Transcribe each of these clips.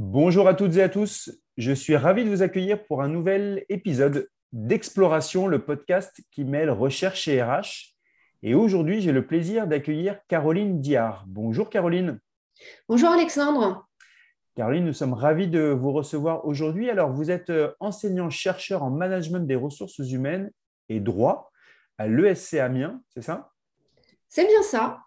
Bonjour à toutes et à tous. Je suis ravi de vous accueillir pour un nouvel épisode d'Exploration, le podcast qui mêle recherche et RH. Et aujourd'hui, j'ai le plaisir d'accueillir Caroline Diard. Bonjour Caroline. Bonjour Alexandre. Caroline, nous sommes ravis de vous recevoir aujourd'hui. Alors, vous êtes euh, enseignant-chercheur en management des ressources humaines et droit à l'ESC Amiens, c'est ça? C'est bien ça.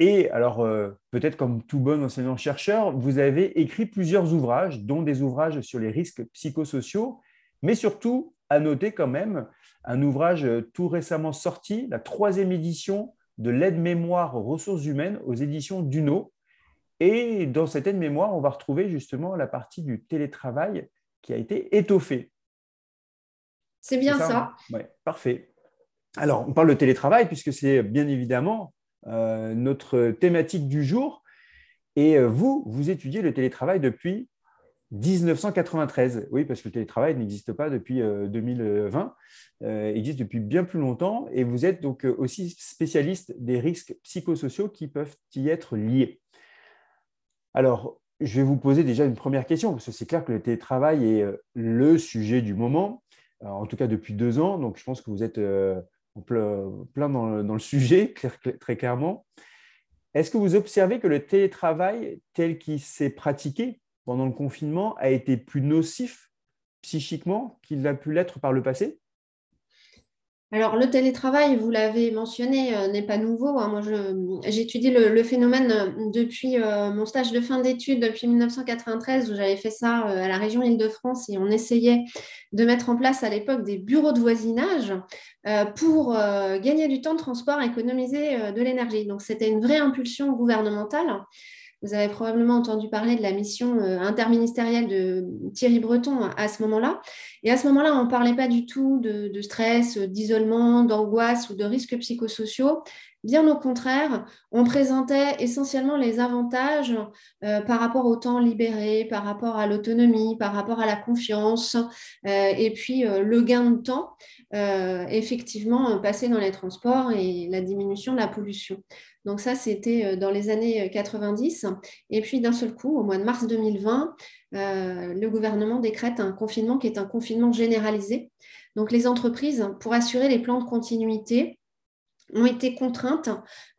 Et alors, euh, peut-être comme tout bon enseignant-chercheur, vous avez écrit plusieurs ouvrages, dont des ouvrages sur les risques psychosociaux, mais surtout, à noter quand même, un ouvrage tout récemment sorti, la troisième édition de l'aide-mémoire aux ressources humaines aux éditions Duno. Et dans cette aide-mémoire, on va retrouver justement la partie du télétravail qui a été étoffée. C'est bien ça. ça Oui, parfait. Alors, on parle de télétravail puisque c'est bien évidemment euh, notre thématique du jour. Et euh, vous, vous étudiez le télétravail depuis 1993. Oui, parce que le télétravail n'existe pas depuis 2020, euh, existe depuis bien plus longtemps. Et vous êtes donc aussi spécialiste des risques psychosociaux qui peuvent y être liés. Alors, je vais vous poser déjà une première question, parce que c'est clair que le télétravail est le sujet du moment, en tout cas depuis deux ans. Donc, je pense que vous êtes plein dans le, sujet, très clairement. Est-ce que vous observez que le télétravail tel qu'il s'est pratiqué pendant le confinement a été plus nocif psychiquement qu'il a pu l'être par le passé? Alors, le télétravail, vous l'avez mentionné, euh, n'est pas nouveau. Hein. Moi, j'étudie le, phénomène euh, depuis euh, mon stage de fin d'études, depuis 1993, où j'avais fait ça à la région Île-de-France et on essayait de mettre en place à l'époque des bureaux de voisinage pour gagner du temps de transport, économiser de l'énergie. Donc, c'était une vraie impulsion gouvernementale. Vous avez probablement entendu parler de la mission euh, interministérielle de Thierry Breton à ce moment-là. Et à ce moment-là, on ne parlait pas du tout de, stress, d'isolement, d'angoisse ou de risques psychosociaux. Bien au contraire, on présentait essentiellement les avantages euh, par rapport au temps libéré, par rapport à l'autonomie, par rapport à la confiance, euh, et puis le gain de temps, effectivement, passer dans les transports et la diminution de la pollution. Donc ça, c'était euh, dans les années 90. Euh, Et puis d'un seul coup, au mois de mars 2020, euh, le gouvernement décrète un confinement qui est un confinement généralisé. Donc les entreprises, pour assurer les plans de continuité, ont été contraintes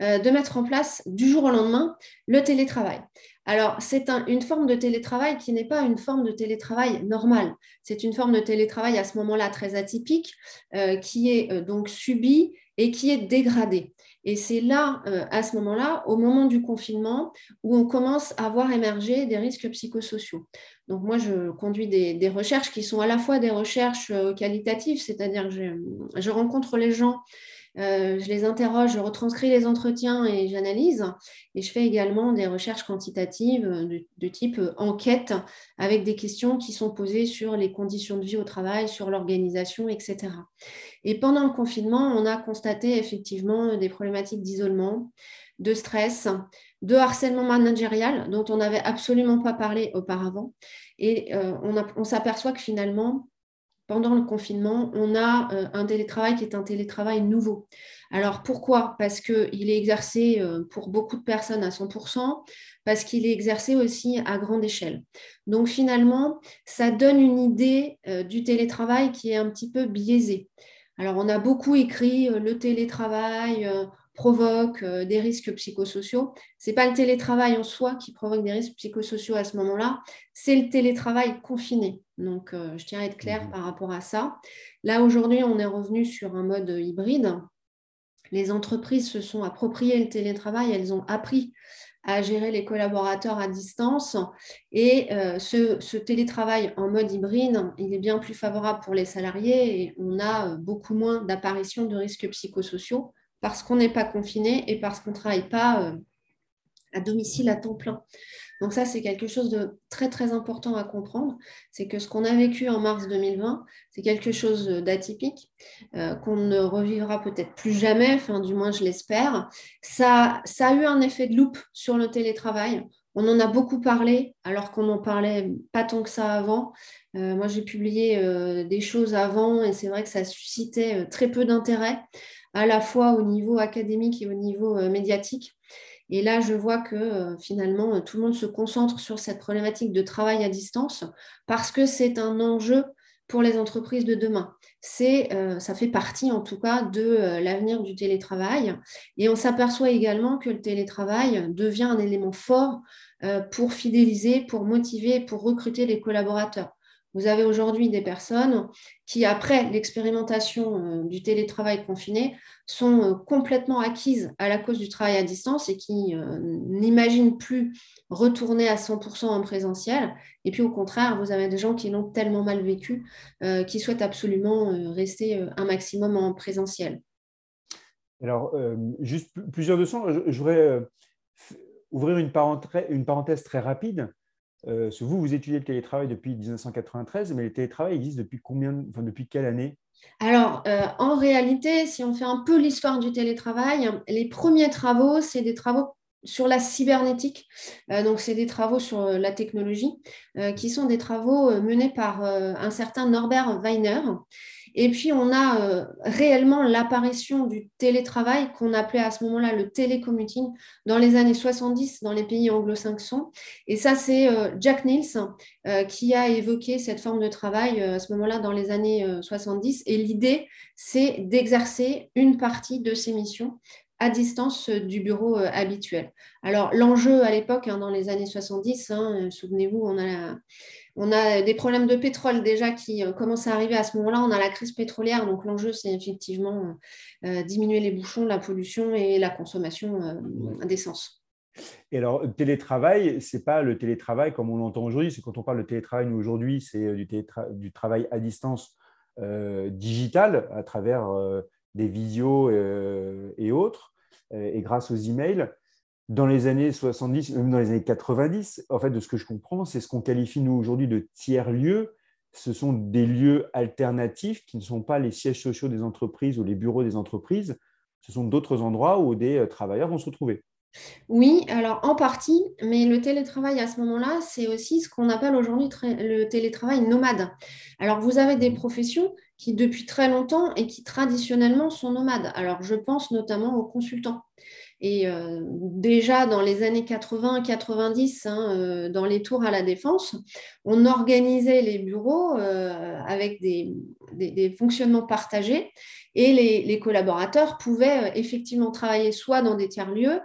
de mettre en place du jour au lendemain le télétravail. Alors, c'est une forme de télétravail qui n'est pas une forme de télétravail normale. C'est une forme de télétravail à ce moment-là très atypique, qui est donc subie et qui est dégradée. Et c'est là, euh, à ce moment-là, au moment du confinement, où on commence à voir émerger des risques psychosociaux. Donc moi, je conduis des, recherches qui sont à la fois des recherches euh, qualitatives, c'est-à-dire que je, rencontre les gens euh, je les interroge, je retranscris les entretiens et j'analyse. Et je fais également des recherches quantitatives de, type enquête avec des questions qui sont posées sur les conditions de vie au travail, sur l'organisation, etc. Et pendant le confinement, on a constaté effectivement des problématiques d'isolement, de stress, de harcèlement managérial dont on n'avait absolument pas parlé auparavant. Et euh, on s'aperçoit que finalement, pendant le confinement, on a euh, un télétravail qui est un télétravail nouveau. Alors pourquoi? Parce qu'il est exercé euh, pour beaucoup de personnes à 100%, parce qu'il est exercé aussi à grande échelle. Donc finalement, ça donne une idée euh, du télétravail qui est un petit peu biaisée. Alors on a beaucoup écrit le télétravail provoque des risques psychosociaux. Ce n'est pas le télétravail en soi qui provoque des risques psychosociaux à ce moment-là, c'est le télétravail confiné. Donc, euh, je tiens à être claire mhm. par rapport à ça. Là, aujourd'hui, on est revenu sur un mode hybride. Les entreprises se sont appropriées le télétravail, elles ont appris à gérer les collaborateurs à distance. Et euh, ce, télétravail en mode hybride, il est bien plus favorable pour les salariés et on a euh, beaucoup moins d'apparition de risques psychosociaux parce qu'on n'est pas confiné et parce qu'on ne travaille pas à domicile à temps plein. Donc ça, c'est quelque chose de très, très important à comprendre. C'est que ce qu'on a vécu en mars 2020, c'est quelque chose d'atypique, euh, qu'on ne revivra peut-être plus jamais, enfin du moins je l'espère. Ça, ça a eu un effet de loupe sur le télétravail. On en a beaucoup parlé, alors qu'on n'en parlait pas tant que ça avant. Euh, moi, j'ai publié euh, des choses avant et c'est vrai que ça suscitait très peu d'intérêt, à la fois au niveau académique et au niveau médiatique. Et là, je vois que finalement, tout le monde se concentre sur cette problématique de travail à distance parce que c'est un enjeu pour les entreprises de demain. Euh, ça fait partie en tout cas de euh, l'avenir du télétravail. Et on s'aperçoit également que le télétravail devient un élément fort euh, pour fidéliser, pour motiver, pour recruter les collaborateurs. Vous avez aujourd'hui des personnes qui, après l'expérimentation euh, du télétravail confiné, sont euh, complètement acquises à la cause du travail à distance et qui euh, n'imaginent plus retourner à 100% en présentiel. Et puis au contraire, vous avez des gens qui l'ont tellement mal vécu, qui souhaitent absolument rester un maximum en présentiel. Alors, juste plusieurs leçons. Je voudrais ouvrir une parenthèse très rapide euh, vous, vous étudiez le télétravail depuis 1993, mais le télétravail existe depuis combien, depuis quelle année? Alors, euh, en réalité, si on fait un peu l'histoire du télétravail, les premiers travaux, c'est des travaux sur la cybernétique. Euh, donc, c'est des travaux sur la technologie, qui sont des travaux menés par un certain Norbert Weiner. Et puis, on a euh, réellement l'apparition du télétravail qu'on appelait à ce moment-là le télécommuting dans les années 70 dans les pays anglo-saxons. Et ça, c'est euh, Jack Niels euh, qui a évoqué cette forme de travail à ce moment-là dans les années 70. Et l'idée, c'est d'exercer une partie de ces missions à distance du bureau habituel. Alors, l'enjeu à l'époque, hein, dans les années 70, hein, souvenez-vous, on a on a des problèmes de pétrole déjà qui euh, commencent à arriver à ce moment-là. On a la crise pétrolière, donc l'enjeu, c'est effectivement euh, euh, diminuer les bouchons, la pollution et la consommation d'essence. Et alors, télétravail, ce n'est pas le télétravail comme on l'entend aujourd'hui. C'est quand on parle de télétravail, nous aujourd'hui, c'est du, travail à distance digital à travers des visios et autres, et grâce aux emails dans les années 70, même dans les années 90, en fait, de ce que je comprends, c'est ce qu'on qualifie, nous, aujourd'hui, de tiers-lieux. Ce sont des lieux alternatifs qui ne sont pas les sièges sociaux des entreprises ou les bureaux des entreprises. Ce sont d'autres endroits où des euh, travailleurs vont se retrouver. Oui, alors en partie, mais le télétravail à ce moment-là, c'est aussi ce qu'on appelle aujourd'hui le télétravail nomade. Alors vous avez des professions qui depuis très longtemps et qui traditionnellement sont nomades. Alors je pense notamment aux consultants. Et euh, déjà dans les années 80-90, hein, euh, dans les tours à la défense, on organisait les bureaux euh, avec des, fonctionnements partagés et les, collaborateurs pouvaient effectivement travailler soit dans des tiers-lieux,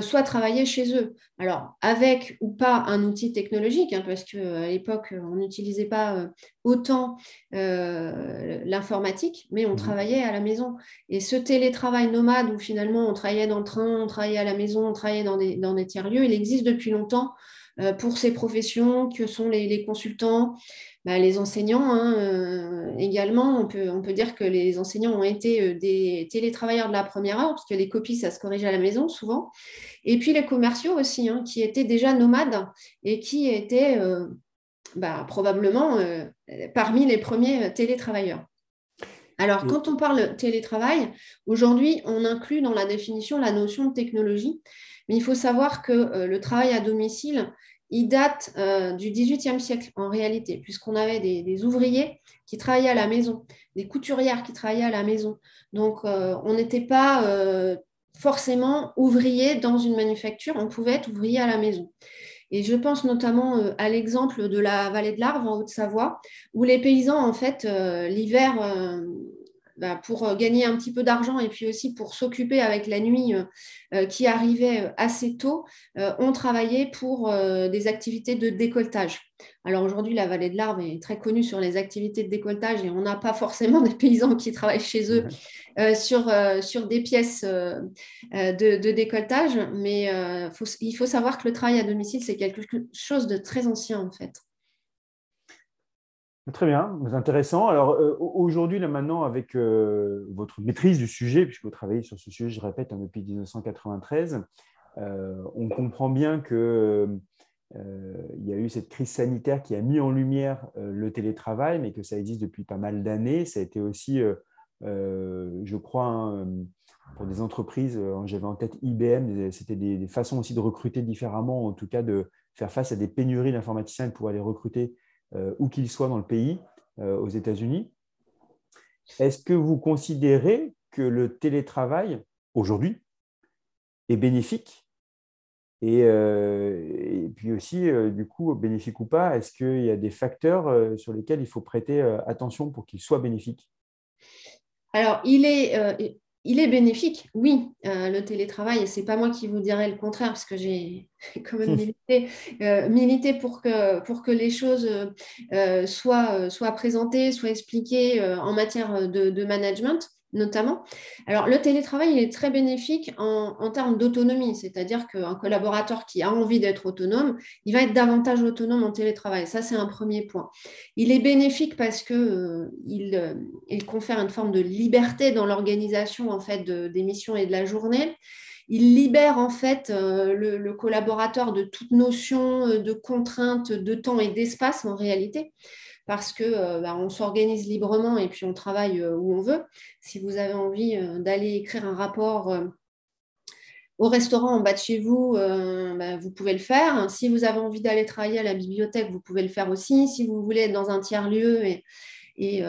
soit travailler chez eux. Alors, avec ou pas un outil technologique, hein, parce qu'à l'époque, on n'utilisait pas autant l'informatique, mais on mmh travaillait à la maison. Et ce télétravail nomade où finalement on travaillait dans le train, on travaillait à la maison, on travaillait dans des, dans des tiers-lieux, il existe depuis longtemps euh, pour ces professions que sont les, consultants, bah, les enseignants hein, euh, également. On peut, on peut dire que les enseignants ont été euh, des télétravailleurs de la première heure, parce que les copies, ça se corrige à la maison souvent. Et puis les commerciaux aussi, hein, qui étaient déjà nomades et qui étaient bah, probablement parmi les premiers télétravailleurs. Alors, quand on parle télétravail, aujourd'hui, on inclut dans la définition la notion de technologie, mais il faut savoir que euh, le travail à domicile, il date euh, du XVIIIe siècle en réalité, puisqu'on avait des, ouvriers qui travaillaient à la maison, des couturières qui travaillaient à la maison. Donc, euh, on n'était pas forcément ouvrier dans une manufacture, on pouvait être ouvrier à la maison. Et je pense notamment à l'exemple de la vallée de l'Arve en Haute-Savoie, où les paysans, en fait, l'hiver, bah, pour euh, gagner un petit peu d'argent et puis aussi pour s'occuper avec la nuit euh, euh, qui arrivait assez tôt, ont travaillé pour des activités de décolletage. Alors aujourd'hui, la vallée de l'Arve est très connue sur les activités de décolletage et on n'a pas forcément des paysans qui travaillent chez eux sur, sur des pièces de, de, décolletage, mais il faut savoir que le travail à domicile, c'est quelque chose de très ancien en fait. Très bien, intéressant. Alors euh, aujourd'hui, là maintenant, avec euh, votre maîtrise du sujet, puisque vous travaillez sur ce sujet, je répète, hein, depuis 1993, euh, on comprend bien qu'il y a eu cette crise sanitaire qui a mis en lumière le télétravail, mais que ça existe depuis pas mal d'années. Ça a été aussi, je crois, hein, pour des entreprises, j'avais en tête IBM, c'était des, des, façons aussi de recruter différemment, en tout cas de faire face à des pénuries d'informaticiens et de pouvoir les recruter où qu'il soit dans le pays, euh, aux États-Unis. Est-ce que vous considérez que le télétravail, aujourd'hui, est bénéfique et, et, puis aussi, du coup, bénéfique ou pas, est-ce qu'il y a des facteurs sur lesquels il faut prêter attention pour qu'il soit bénéfique? Alors, il est, il est bénéfique, oui, euh, le télétravail, et ce n'est pas moi qui vous dirai le contraire, parce que j'ai quand même milité, euh, pour, que, pour que les choses euh, soient présentées, soient expliquées en matière de management notamment. Alors, le télétravail, il est très bénéfique en, termes d'autonomie, c'est-à-dire qu'un collaborateur qui a envie d'être autonome, il va être davantage autonome en télétravail. Ça, c'est un premier point. Il est bénéfique parce qu'il euh, euh, confère une forme de liberté dans l'organisation en fait, des missions et de la journée. Il libère en fait euh, le, collaborateur de toute notion de contrainte de temps et d'espace en réalité parce que euh, bah, on s'organise librement et puis on travaille euh, où on veut. Si vous avez envie euh, d'aller écrire un rapport au restaurant en bas de chez vous, bah, vous pouvez le faire. Si vous avez envie d'aller travailler à la bibliothèque, vous pouvez le faire aussi. Si vous voulez être dans un tiers-lieu et, et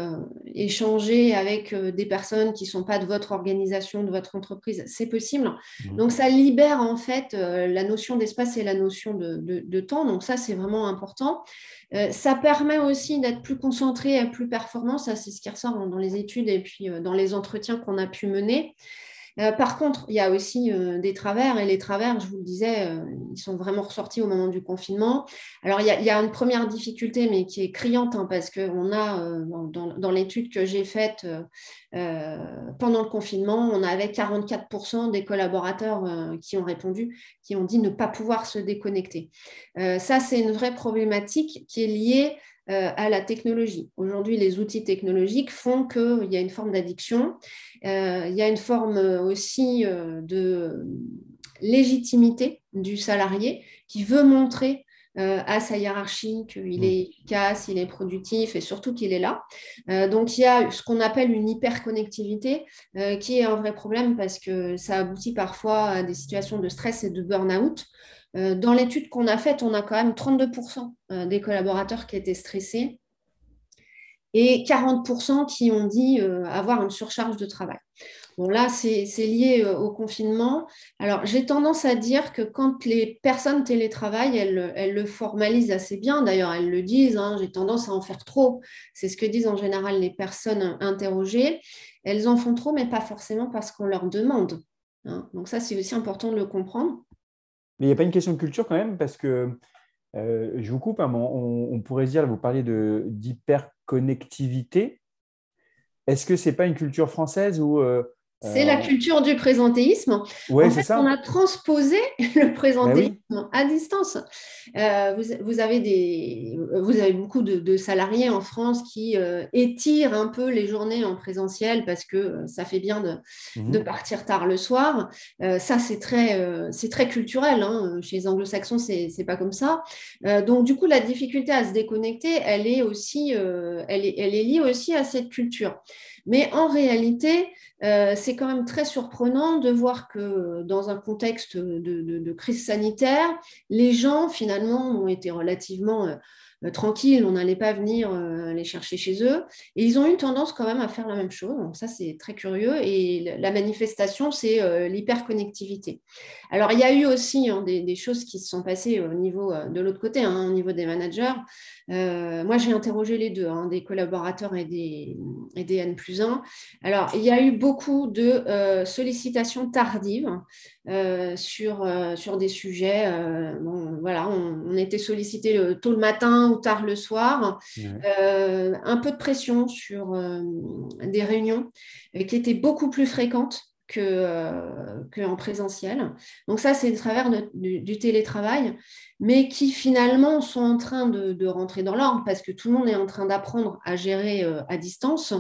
échanger avec des personnes qui ne sont pas de votre organisation, de votre entreprise, c'est possible. Mmh. Donc ça libère en fait la notion d'espace et la notion de, temps. Donc ça, c'est vraiment important. ça permet aussi d'être plus concentré et plus performant. Ça, c'est ce qui ressort dans les études et puis dans les entretiens qu'on a pu mener. Euh, par contre, il y a aussi euh, des travers, et les travers, je vous le disais, euh, ils sont vraiment ressortis au moment du confinement. Alors, il y a, une première difficulté, mais qui est criante, hein, parce qu'on a, dans, l'étude que j'ai faite pendant le confinement, on avait 44% des collaborateurs qui ont répondu, qui ont dit ne pas pouvoir se déconnecter. ça, c'est une vraie problématique qui est liée à la technologie. Aujourd'hui, les outils technologiques font qu'il y a une forme d'addiction, euh, il y a une forme aussi euh, de légitimité du salarié qui veut montrer à sa hiérarchie qu'il est mmh. efficace, il est productif et surtout qu'il est là. donc il y a ce qu'on appelle une hyperconnectivité qui est un vrai problème parce que ça aboutit parfois à des situations de stress et de burn-out. Euh, dans l'étude qu'on a faite, on a quand même 32% euh, des collaborateurs qui étaient stressés et 40% qui ont dit euh, avoir une surcharge de travail. Bon, là, c'est lié au confinement. Alors, j'ai tendance à dire que quand les personnes télétravaillent, elles, le formalisent assez bien. D'ailleurs, elles le disent, hein, j'ai tendance à en faire trop. C'est ce que disent en général les personnes interrogées. Elles en font trop, mais pas forcément parce qu'on leur demande. Hein. Donc ça, c'est aussi important de le comprendre. Mais il n'y a pas une question de culture quand même, parce que euh, je vous coupe, hein, on, pourrait dire, vous parliez d'hyperconnectivité. Est-ce que ce n'est pas une culture française ou euh, c'est la euh, culture du présentéisme. en fait, on a transposé le présentéisme ben à distance. Euh, vous, avez des, vous avez beaucoup de, salariés en France qui euh, étirent un peu les journées en présentiel parce que ça fait bien de, mhm. partir tard le soir. ça, c'est très, c'est très culturel. Hein. Chez les anglo-saxons, c'est n'est pas comme ça. donc, du coup, la difficulté à se déconnecter, elle est, aussi, elle est, elle est liée aussi à cette culture. Mais en réalité, euh, c'est quand même très surprenant de voir que dans un contexte de, crise sanitaire, les gens finalement ont été relativement euh, euh, tranquilles, on n'allait pas venir les chercher chez eux. Et ils ont eu tendance quand même à faire la même chose. Donc ça, c'est très curieux. Et la manifestation, c'est l'hyperconnectivité. Alors, il y a eu aussi hein, des, choses qui se sont passées au niveau de l'autre côté, hein, au niveau des managers. Euh, moi, j'ai interrogé les deux, hein, des collaborateurs et des, et des, N plus 1. Alors, il y a eu beaucoup de euh, sollicitations tardives euh, sur, sur des sujets. voilà, on, était sollicité tôt le matin ou tard le soir. un peu de pression sur des réunions qui étaient beaucoup plus fréquentes qu'en présentiel. Donc ça, c'est le travers du, télétravail mais qui finalement sont en train de, rentrer dans l'ordre parce que tout le monde est en train d'apprendre à gérer euh, à distance.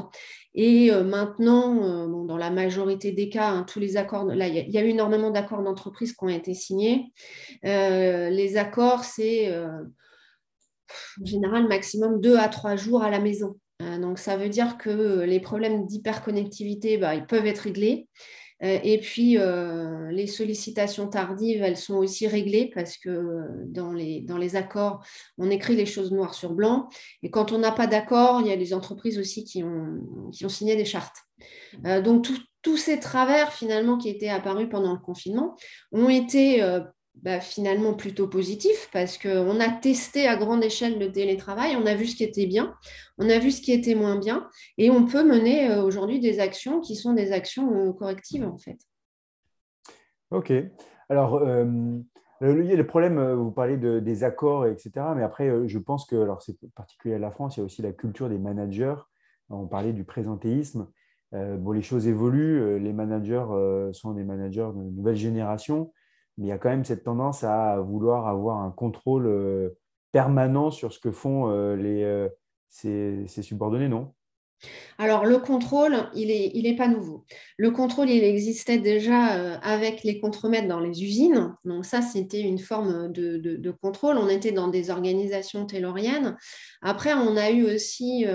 Et euh, maintenant, euh, dans la majorité des cas, hein, tous les accords, là, il y, a eu énormément d'accords d'entreprise qui ont été signés. les accords, c'est en général maximum deux à trois jours à la maison. donc, ça veut dire que les problèmes d'hyperconnectivité, bah, ils peuvent être réglés. Euh, et puis, euh, les sollicitations tardives, elles sont aussi réglées parce que euh, dans les, les accords, on écrit les choses noir sur blanc. Et quand on n'a pas d'accord, il y a des entreprises aussi qui ont, qui ont signé des chartes. donc, tous ces travers, finalement, qui étaient apparus pendant le confinement, ont été bah, finalement plutôt positif parce qu'on a testé à grande échelle le télétravail, on a vu ce qui était bien, on a vu ce qui était moins bien, et on peut mener euh, aujourd'hui des actions qui sont des actions euh, correctives en fait. Ok. Alors, y a le problème, vous parlez de, des accords, etc. Mais après, je pense que, alors c'est particulier à la France, il y a aussi la culture des managers. On parlait du présentéisme. bon, les choses évoluent. Les managers sont des managers de nouvelle génération mais il y a quand même cette tendance à vouloir avoir un contrôle euh, permanent sur ce que font euh, les, euh, ces, subordonnés, non? Alors, le contrôle, il n'est il est pas nouveau. Le contrôle, il existait déjà avec les contremaîtres dans les usines. Donc, ça, c'était une forme de, de, contrôle. On était dans des organisations tayloriennes. Après, on a eu aussi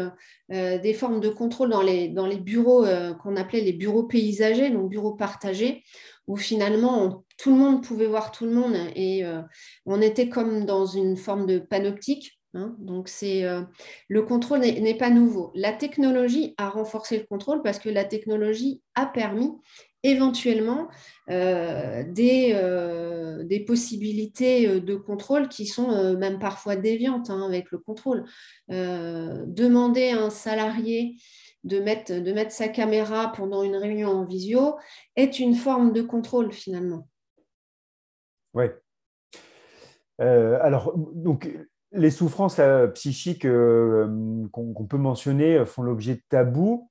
des formes de contrôle dans les, dans les bureaux qu'on appelait les bureaux paysagers, donc bureaux partagés, où finalement tout le monde pouvait voir tout le monde et euh, on était comme dans une forme de panoptique. Hein. donc c'est euh, le contrôle n'est pas nouveau. La technologie a renforcé le contrôle parce que la technologie a permis éventuellement euh, des, possibilités de contrôle qui sont même parfois déviantes hein, avec le contrôle. demander à un salarié de mettre sa caméra pendant une réunion en visio est une forme de contrôle finalement. Oui. Euh, alors, donc, les souffrances euh, psychiques euh, qu'on peut mentionner font l'objet de tabous.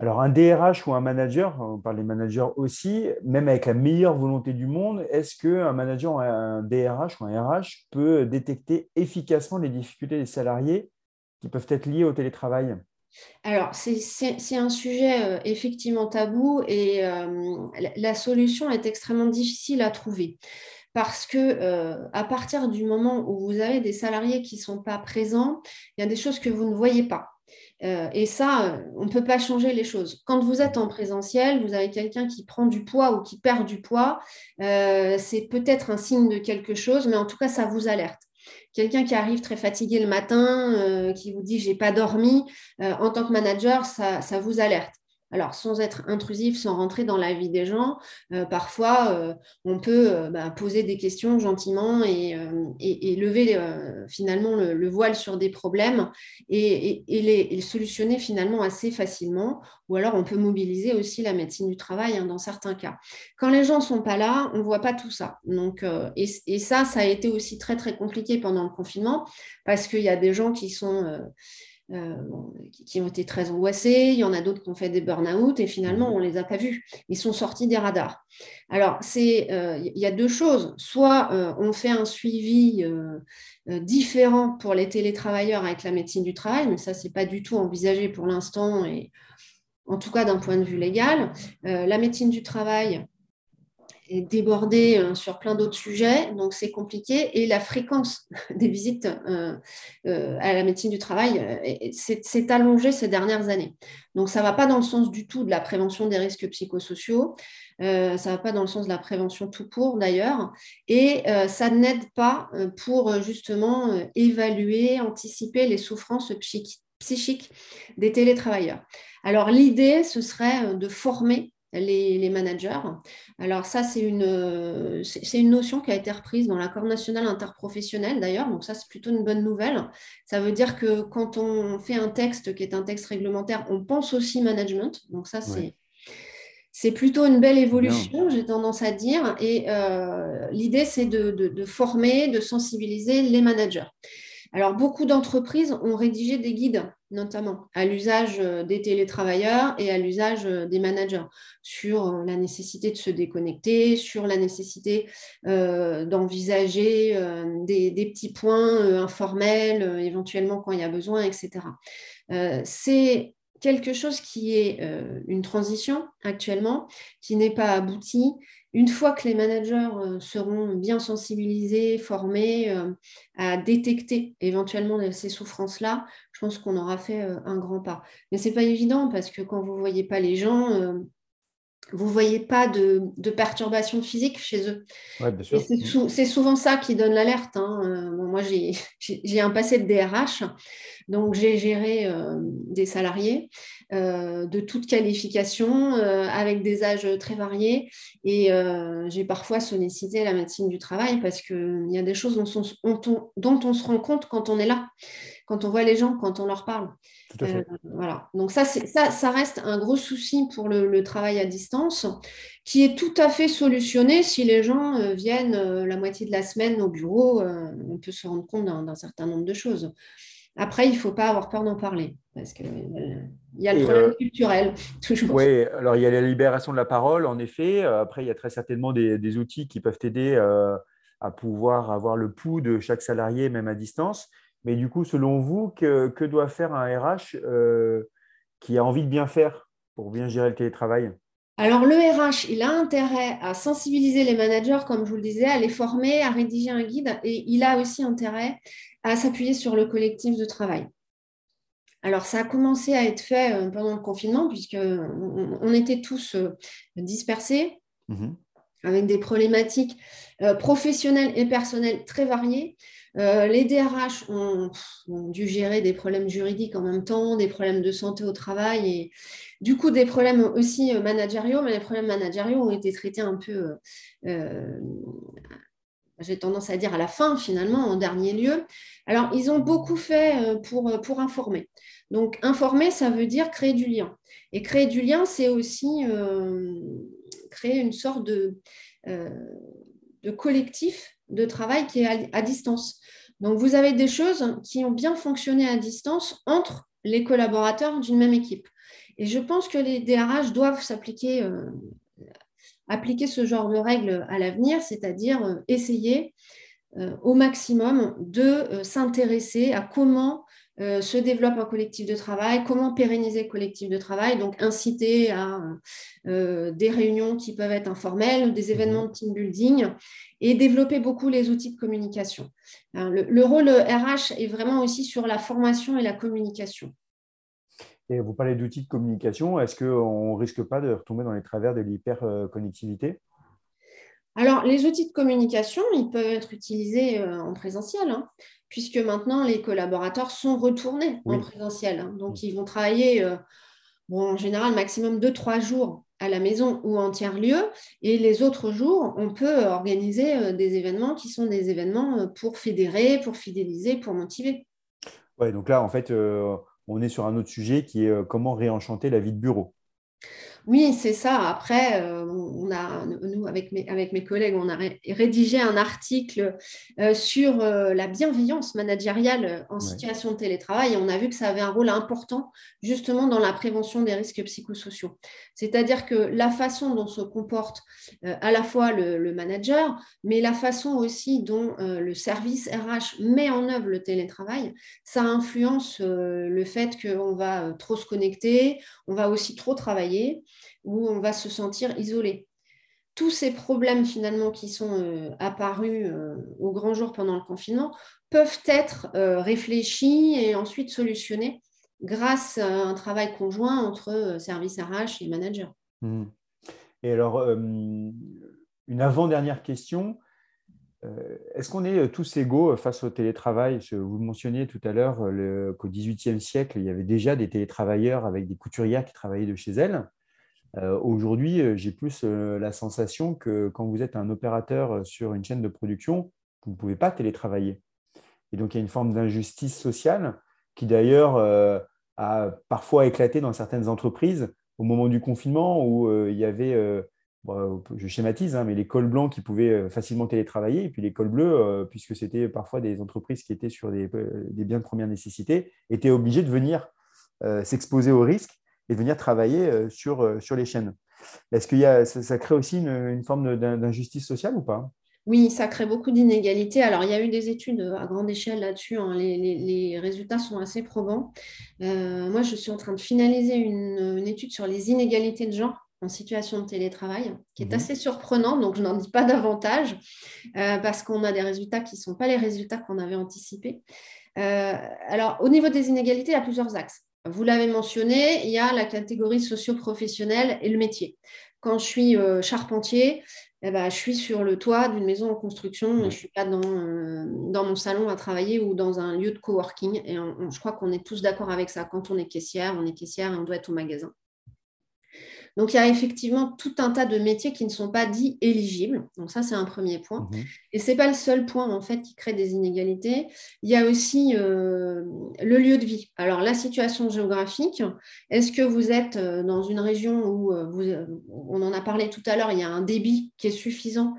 Alors, un DRH ou un manager, on parle des managers aussi, même avec la meilleure volonté du monde, est-ce qu'un manager un DRH ou un RH peut détecter efficacement les difficultés des salariés qui peuvent être liés au télétravail? Alors, c'est un sujet euh, effectivement tabou et euh, la, solution est extrêmement difficile à trouver parce que euh, à partir du moment où vous avez des salariés qui ne sont pas présents, il y a des choses que vous ne voyez pas. et ça, on ne peut pas changer les choses. Quand vous êtes en présentiel, vous avez quelqu'un qui prend du poids ou qui perd du poids, c'est peut-être un signe de quelque chose, mais en tout cas, ça vous alerte. Quelqu'un qui arrive très fatigué le matin, euh, qui vous dit j'ai pas dormi, euh, en tant que manager, ça vous alerte. Alors, sans être intrusif, sans rentrer dans la vie des gens, euh, parfois, euh, on peut euh, bah, poser des questions gentiment et, lever finalement le, voile sur des problèmes et, les, solutionner finalement assez facilement. Ou alors, on peut mobiliser aussi la médecine du travail hein, dans certains cas. Quand les gens ne sont pas là, on ne voit pas tout ça. Donc, et, ça, ça a été aussi très, très compliqué pendant le confinement parce qu'il y a des gens qui sont euh, qui ont été très angoissés, il y en a d'autres qui ont fait des burn-out et finalement mhm. on ne les a pas vus. Ils sont sortis des radars. Alors, euh, il y a deux choses. Soit euh, on fait un suivi différent pour les télétravailleurs avec la médecine du travail, mais ça, ce n'est pas du tout envisagé pour l'instant et en tout cas d'un point de vue légal. la médecine du travail, est débordé euh, sur plein d'autres sujets, donc c'est compliqué. Et la fréquence des visites euh, euh, à la médecine du travail s'est allongée ces dernières années. Donc ça ne va pas dans le sens du tout de la prévention des risques psychosociaux, ça ne va pas dans le sens de la prévention tout court d'ailleurs, et ça n'aide pas pour justement évaluer, anticiper les souffrances psychiques des télétravailleurs. Alors l'idée, ce serait de former les, managers. Alors ça, c'est une, c'est une notion qui a été reprise dans l'accord national interprofessionnel d'ailleurs, donc ça, c'est plutôt une bonne nouvelle. Ça veut dire que quand on fait un texte qui est un texte réglementaire, on pense aussi management. Donc ça, c'est... C'est plutôt une belle évolution, j'ai tendance à dire. Et euh, l'idée, c'est de, former, de sensibiliser les managers. Alors, beaucoup d'entreprises ont rédigé des guides, notamment à l'usage euh, des télétravailleurs et à l'usage euh, des managers, sur euh, la nécessité de se déconnecter, sur la nécessité d'envisager des, petits points informels, éventuellement quand il y a besoin, etc. C'est quelque chose qui est une transition actuellement, qui n'est pas aboutie une fois que les managers euh, seront bien sensibilisés, formés euh, à détecter éventuellement ces souffrances-là, je pense qu'on aura fait euh, un grand pas. Mais ce n'est pas évident parce que quand vous ne voyez pas les gens, vous ne voyez pas de, de perturbations physiques chez eux. c'est souvent ça qui donne l'alerte. Hein. Euh, moi, j'ai un passé de DRH, donc j'ai géré euh, des salariés euh, de toute qualification, avec des âges très variés, et j'ai parfois sollicité la médecine du travail parce qu'il y a des choses dont on se rend compte quand on est là quand on voit les gens, quand on leur parle. Euh, voilà. Donc ça, ça, ça reste un gros souci pour le, travail à distance, qui est tout à fait solutionné si les gens euh, viennent euh, la moitié de la semaine au bureau. on peut se rendre compte d'un certain nombre de choses. Après, il ne faut pas avoir peur d'en parler, parce qu'il y a le problème culturel, toujours. Oui, alors il y a la libération de la parole, en effet. Après, il y a très certainement des, des outils qui peuvent aider à pouvoir avoir le pouls de chaque salarié, même à distance. Mais du coup, selon vous, que, doit faire un RH euh, qui a envie de bien faire pour bien gérer le télétravail? Alors, le RH, il a intérêt à sensibiliser les managers, comme je vous le disais, à les former, à rédiger un guide, et il a aussi intérêt à s'appuyer sur le collectif de travail. Alors, ça a commencé à être fait euh, pendant le confinement, puisqu'on on était tous euh, dispersés, mmh avec des problématiques professionnelles et personnelles très variées. Euh, les DRH ont, dû gérer des problèmes juridiques en même temps, des problèmes de santé au travail et du coup des problèmes aussi euh, managériaux, mais les problèmes managériaux ont été traités un peu, euh, j'ai tendance à dire à la fin finalement, en dernier lieu. Alors ils ont beaucoup fait pour, pour informer. Donc informer, ça veut dire créer du lien. Et créer du lien, c'est aussi créer une sorte de, de collectif de travail qui est à, distance. Donc, vous avez des choses qui ont bien fonctionné à distance entre les collaborateurs d'une même équipe. Et je pense que les DRH doivent s'appliquer, euh, appliquer ce genre de règles à l'avenir, c'est-à-dire euh, essayer euh, au maximum de s'intéresser à comment euh, se développe un collectif de travail, comment pérenniser le collectif de travail, donc inciter à euh, des réunions qui peuvent être informelles, des événements de team building et développer beaucoup les outils de communication. Hein, le, rôle RH est vraiment aussi sur la formation et la communication. Et vous parlez d'outils de communication, est-ce qu'on ne risque pas de retomber dans les travers de l'hyper-connectivité? Alors, les outils de communication, ils peuvent être utilisés euh, en présentiel. Hein puisque maintenant les collaborateurs sont retournés en présentiel. Hein. Donc, ils vont travailler euh, en général maximum 2-3 jours à la maison ou en tiers-lieu. Et les autres jours, on peut organiser euh, des événements qui sont des événements euh, pour fédérer, pour fidéliser, pour motiver. Oui, donc là, en fait, on est sur un autre sujet qui est comment réenchanter la vie de bureau. Oui, c'est ça. Après, euh, on a, nous, avec mes, avec mes collègues, on a rédigé un article euh, sur euh, la bienveillance managériale en situation de télétravail et on a vu que ça avait un rôle important justement dans la prévention des risques psychosociaux. C'est-à-dire que la façon dont se comporte à la fois le, manager, mais la façon aussi dont le service RH met en œuvre le télétravail, ça influence le fait qu'on va trop se connecter, on va aussi trop travailler où on va se sentir isolé. Tous ces problèmes finalement qui sont euh, apparus euh, au grand jour pendant le confinement peuvent être euh, réfléchis et ensuite solutionnés grâce à un travail conjoint entre service RH et manager. Mmh. Et alors, une avant-dernière question. Est-ce qu'on est tous égaux face au télétravail? Vous mentionniez tout à l'heure qu'au XVIIIe siècle, il y avait déjà des télétravailleurs avec des couturières qui travaillaient de chez elles. Euh, aujourd'hui, euh, j'ai plus euh, la sensation que quand vous êtes un opérateur sur une chaîne de production, vous ne pouvez pas télétravailler. Et donc, il y a une forme d'injustice sociale qui d'ailleurs a parfois éclaté dans certaines entreprises au moment du confinement où il y avait, je schématise, hein, mais les cols blancs qui pouvaient facilement télétravailler et puis les cols bleus, puisque c'était parfois des entreprises qui étaient sur des, biens de première nécessité, étaient obligés de venir s'exposer au risque et venir travailler euh, sur, euh, sur les chaînes. Est-ce que y a, ça, crée aussi une, forme d'injustice sociale ou pas? Oui, ça crée beaucoup d'inégalités. Alors, il y a eu des études à grande échelle là-dessus. Hein. Les, résultats sont assez probants. Euh, moi, je suis en train de finaliser une, étude sur les inégalités de genre en situation de télétravail, qui est mhm. assez surprenante, donc je n'en dis pas davantage, parce qu'on a des résultats qui ne sont pas les résultats qu'on avait anticipés. alors, au niveau des inégalités, il y a plusieurs axes. Vous l'avez mentionné, il y a la catégorie socio-professionnelle et le métier. quand je suis charpentier, eh ben, je suis sur le toit d'une maison en construction je ne suis pas dans, dans, mon salon à travailler ou dans un lieu de coworking. Et je crois qu'on est tous d'accord avec ça. Quand on est caissière, on est caissière et on doit être au magasin. Donc, il y a effectivement tout un tas de métiers qui ne sont pas dits éligibles. Donc, ça, c'est un premier point. Mhm. Et ce n'est pas le seul point, en fait, qui crée des inégalités. Il y a aussi euh, le lieu de vie. Alors, la situation géographique, est-ce que vous êtes euh, dans une région où, euh, vous, on en a parlé tout à l'heure, il y a un débit qui est suffisant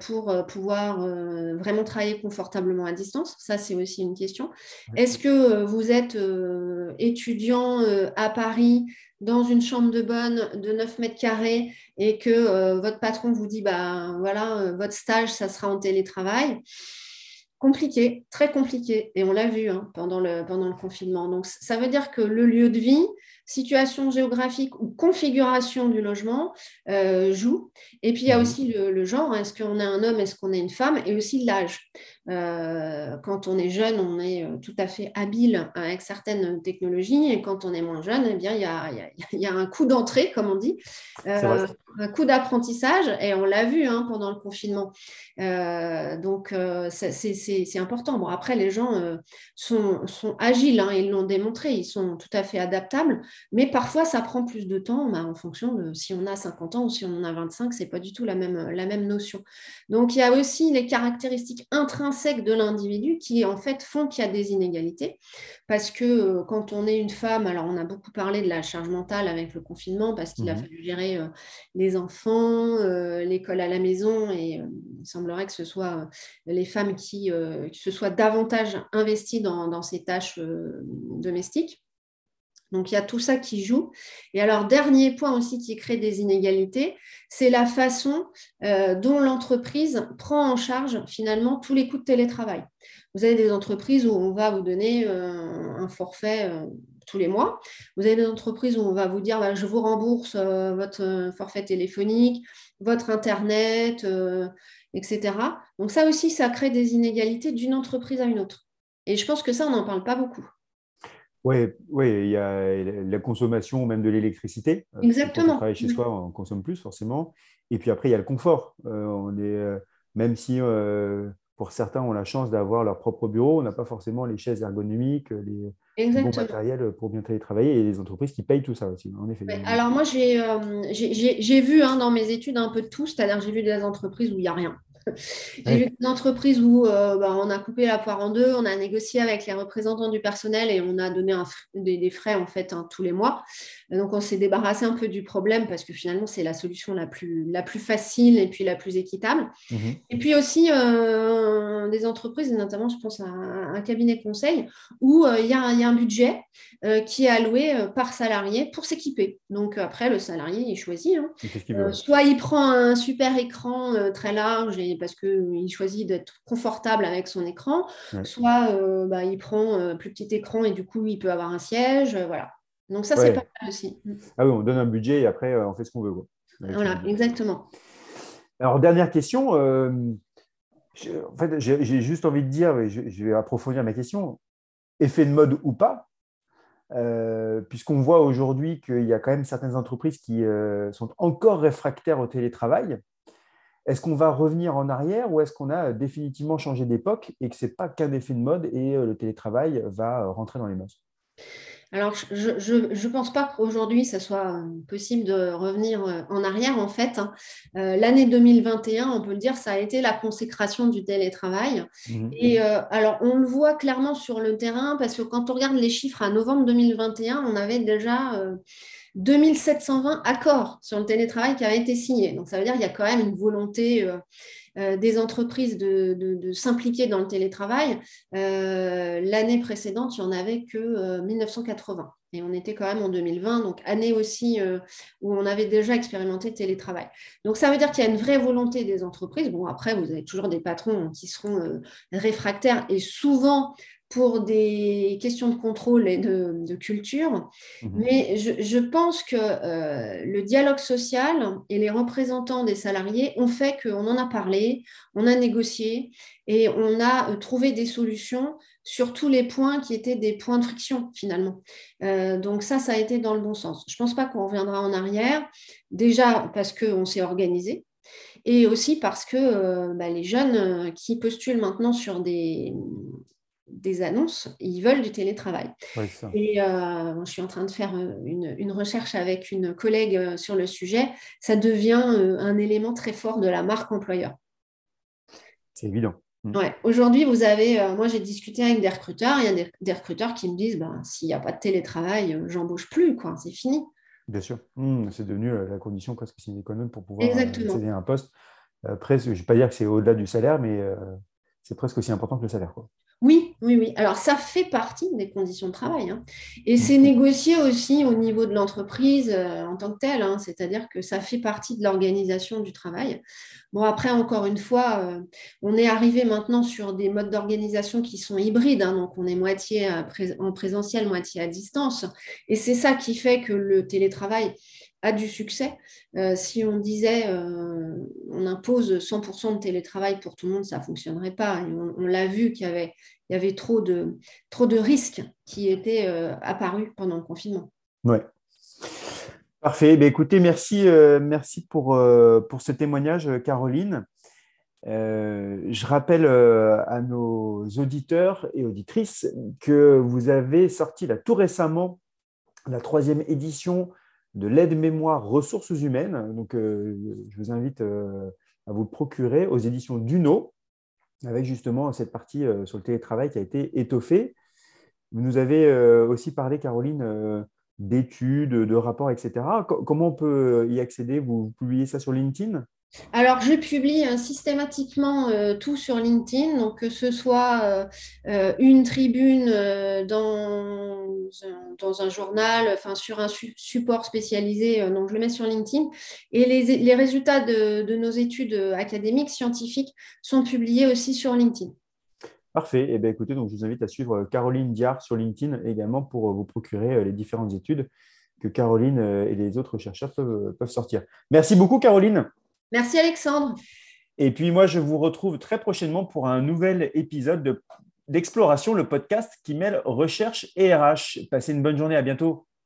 pour pouvoir vraiment travailler confortablement à distance? Ça, c'est aussi une question. Est-ce que vous êtes étudiant à Paris dans une chambre de bonne de 9 mètres carrés et que euh, votre patron vous dit, bah, voilà, euh, votre stage, ça sera en télétravail, compliqué, très compliqué. Et on l'a vu hein, pendant, le, pendant le confinement. Donc, ça veut dire que le lieu de vie, situation géographique ou configuration du logement euh, joue. Et puis, il y a mmh. aussi le, genre. Est-ce qu'on est un homme, est-ce qu'on est une femme Et aussi l'âge. Euh, quand on est jeune, on est euh, tout à fait habile avec certaines technologies. Et quand on est moins jeune, eh bien, il y a, y a, un coup d'entrée, comme on dit, un coup d'apprentissage. Et on l'a vu hein, pendant le confinement. donc, c'est important. Bon, après, les gens sont, sont, agiles. Hein, ils l'ont démontré. Ils sont tout à fait adaptables. Mais parfois, ça prend plus de temps bah, en fonction de si on a 50 ans ou si on en a 25, ce n'est pas du tout la même, la même notion. Donc, il y a aussi les caractéristiques intrinsèques de l'individu qui, en fait, font qu'il y a des inégalités. Parce que euh, quand on est une femme, alors on a beaucoup parlé de la charge mentale avec le confinement, parce qu'il a mmh fallu gérer euh, les enfants, euh, l'école à la maison, et il semblerait que ce soit les femmes qui, se soient davantage investies dans ces tâches domestiques. Donc il y a tout ça qui joue. Et alors, dernier point aussi qui crée des inégalités, c'est la façon euh, dont l'entreprise prend en charge finalement tous les coûts de télétravail. Vous avez des entreprises où on va vous donner euh, un forfait euh, tous les mois. Vous avez des entreprises où on va vous dire bah, je vous rembourse votre forfait téléphonique, votre Internet, etc. Donc ça aussi, ça crée des inégalités d'une entreprise à une autre. Et je pense que ça, on n'en parle pas beaucoup. Oui, ouais, il y a la consommation même de l'électricité. Euh, Exactement. Quand on travaille chez soi, on consomme plus forcément. Et puis après, il y a le confort. Euh, on est, euh, même si pour certains ont la chance d'avoir leur propre bureau, on n'a pas forcément les chaises ergonomiques, les bons matériels pour bien travailler et les entreprises qui payent tout ça aussi, en effet. alors moi, j'ai vu hein, dans mes études un peu de tout, c'est-à-dire j'ai vu des entreprises où il n'y a rien. J'ai vu une entreprise où euh, bah, on a coupé la poire en deux, on a négocié avec les représentants du personnel et on a donné des, frais en fait hein, tous les mois. donc on s'est débarrassé un peu du problème parce que finalement c'est la solution la plus, la plus facile et puis la plus équitable. Mmh et puis aussi euh, des entreprises, notamment je pense à un, cabinet conseil, où euh, il y, a un budget qui est alloué par salarié pour s'équiper. Donc après le salarié il choisit. Hein. soit il prend un super écran très large et parce qu'il choisit d'être confortable avec son écran, soit euh, bah, il prend un euh, plus petit écran et du coup, il peut avoir un siège. Euh, voilà. Donc ça, c'est pas mal aussi. Mm. Ah oui, on donne un budget et après, on fait ce qu'on veut. Voilà, exactement. Alors, dernière question. en fait, j'ai juste envie de dire, je, je, vais approfondir ma question, effet de mode ou pas, puisqu'on voit aujourd'hui qu'il y a quand même certaines entreprises qui sont encore réfractaires au télétravail. Est-ce qu'on va revenir en arrière ou est-ce qu'on a définitivement changé d'époque et que ce n'est pas qu'un effet de mode et euh, le télétravail va euh, rentrer dans les mœurs? Alors, je ne pense pas qu'aujourd'hui, ça soit euh, possible de revenir en arrière. En fait, hein. l'année 2021, on peut le dire, ça a été la consécration du télétravail. Mmh et alors, on le voit clairement sur le terrain parce que quand on regarde les chiffres à novembre 2021, on avait déjà 2720 accords sur le télétravail qui avaient été signés. Donc, ça veut dire qu'il y a quand même une volonté euh, euh, des entreprises de, s'impliquer dans le télétravail. Euh, l'année précédente, il n'y en avait que 1980. Et on était quand même en 2020, donc année aussi où on avait déjà expérimenté le télétravail. Donc ça veut dire qu'il y a une vraie volonté des entreprises. Bon, après, vous avez toujours des patrons qui seront réfractaires et souvent pour des questions de contrôle et de, culture. Mhm. Mais je, pense que euh, le dialogue social et les représentants des salariés ont fait qu'on en a parlé, on a négocié et on a euh, trouvé des solutions sur tous les points qui étaient des points de friction finalement. Euh, donc ça, ça a été dans le bon sens. Je ne pense pas qu'on reviendra en arrière, déjà parce qu'on s'est organisé, et aussi parce que bah, les jeunes qui postulent maintenant sur des, des annonces, ils veulent du télétravail. et euh, je suis en train de faire euh, une, recherche avec une collègue euh, sur le sujet. Ça devient un élément très fort de la marque employeur. C'est évident. Mm. Ouais. Aujourd'hui, vous avez, moi j'ai discuté avec des recruteurs, il y a des, recruteurs qui me disent ben, s'il n'y a pas de télétravail, j'embauche plus, quoi, c'est fini. Bien sûr, mm, c'est devenu la condition presque sine qua non pour pouvoir accéder à un poste. Après, je ne vais pas dire que c'est au-delà du salaire, mais c'est presque aussi important que le salaire. Quoi. Oui, oui, oui. Alors, ça fait partie des conditions de travail. Hein. Et c'est négocié aussi au niveau de l'entreprise euh, en tant que telle. Hein. C'est-à-dire que ça fait partie de l'organisation du travail. Bon, après, encore une fois, euh, on est arrivé maintenant sur des modes d'organisation qui sont hybrides. Hein. donc, on est moitié en présentiel, moitié à distance. Et c'est ça qui fait que le télétravail a du succès. Euh, si on disait euh, on impose 100% de télétravail pour tout le monde, ça ne fonctionnerait pas. on, l'a vu qu'il y avait, il y avait trop, de, trop de risques qui étaient euh, apparus pendant le confinement. Oui. Parfait. Ben, écoutez, merci, merci pour, pour ce témoignage, Caroline. je rappelle à nos auditeurs et auditrices que vous avez sorti là, tout récemment la troisième édition de l'aide-mémoire ressources humaines. Donc, euh, je vous invite euh, à vous le procurer aux éditions Duno, avec justement cette partie euh, sur le télétravail qui a été étoffée. Vous nous avez aussi parlé, Caroline, d'études, de rapports, etc. Comment on peut y accéder? Vous publiez ça sur LinkedIn? Alors, je publie euh, systématiquement euh, tout sur LinkedIn, donc que ce soit euh, une tribune dans, un journal, enfin sur un support spécialisé, donc je le mets sur LinkedIn. Et les, résultats de, nos études académiques, scientifiques, sont publiés aussi sur LinkedIn. Parfait. Eh bien, écoutez, donc je vous invite à suivre Caroline Diard sur LinkedIn également pour vous procurer les différentes études que Caroline et les autres chercheurs peuvent sortir. Merci beaucoup, Caroline. Merci Alexandre. Et puis moi, je vous retrouve très prochainement pour un nouvel épisode d'Exploration, le podcast qui mêle recherche et RH. Passez une bonne journée, à bientôt.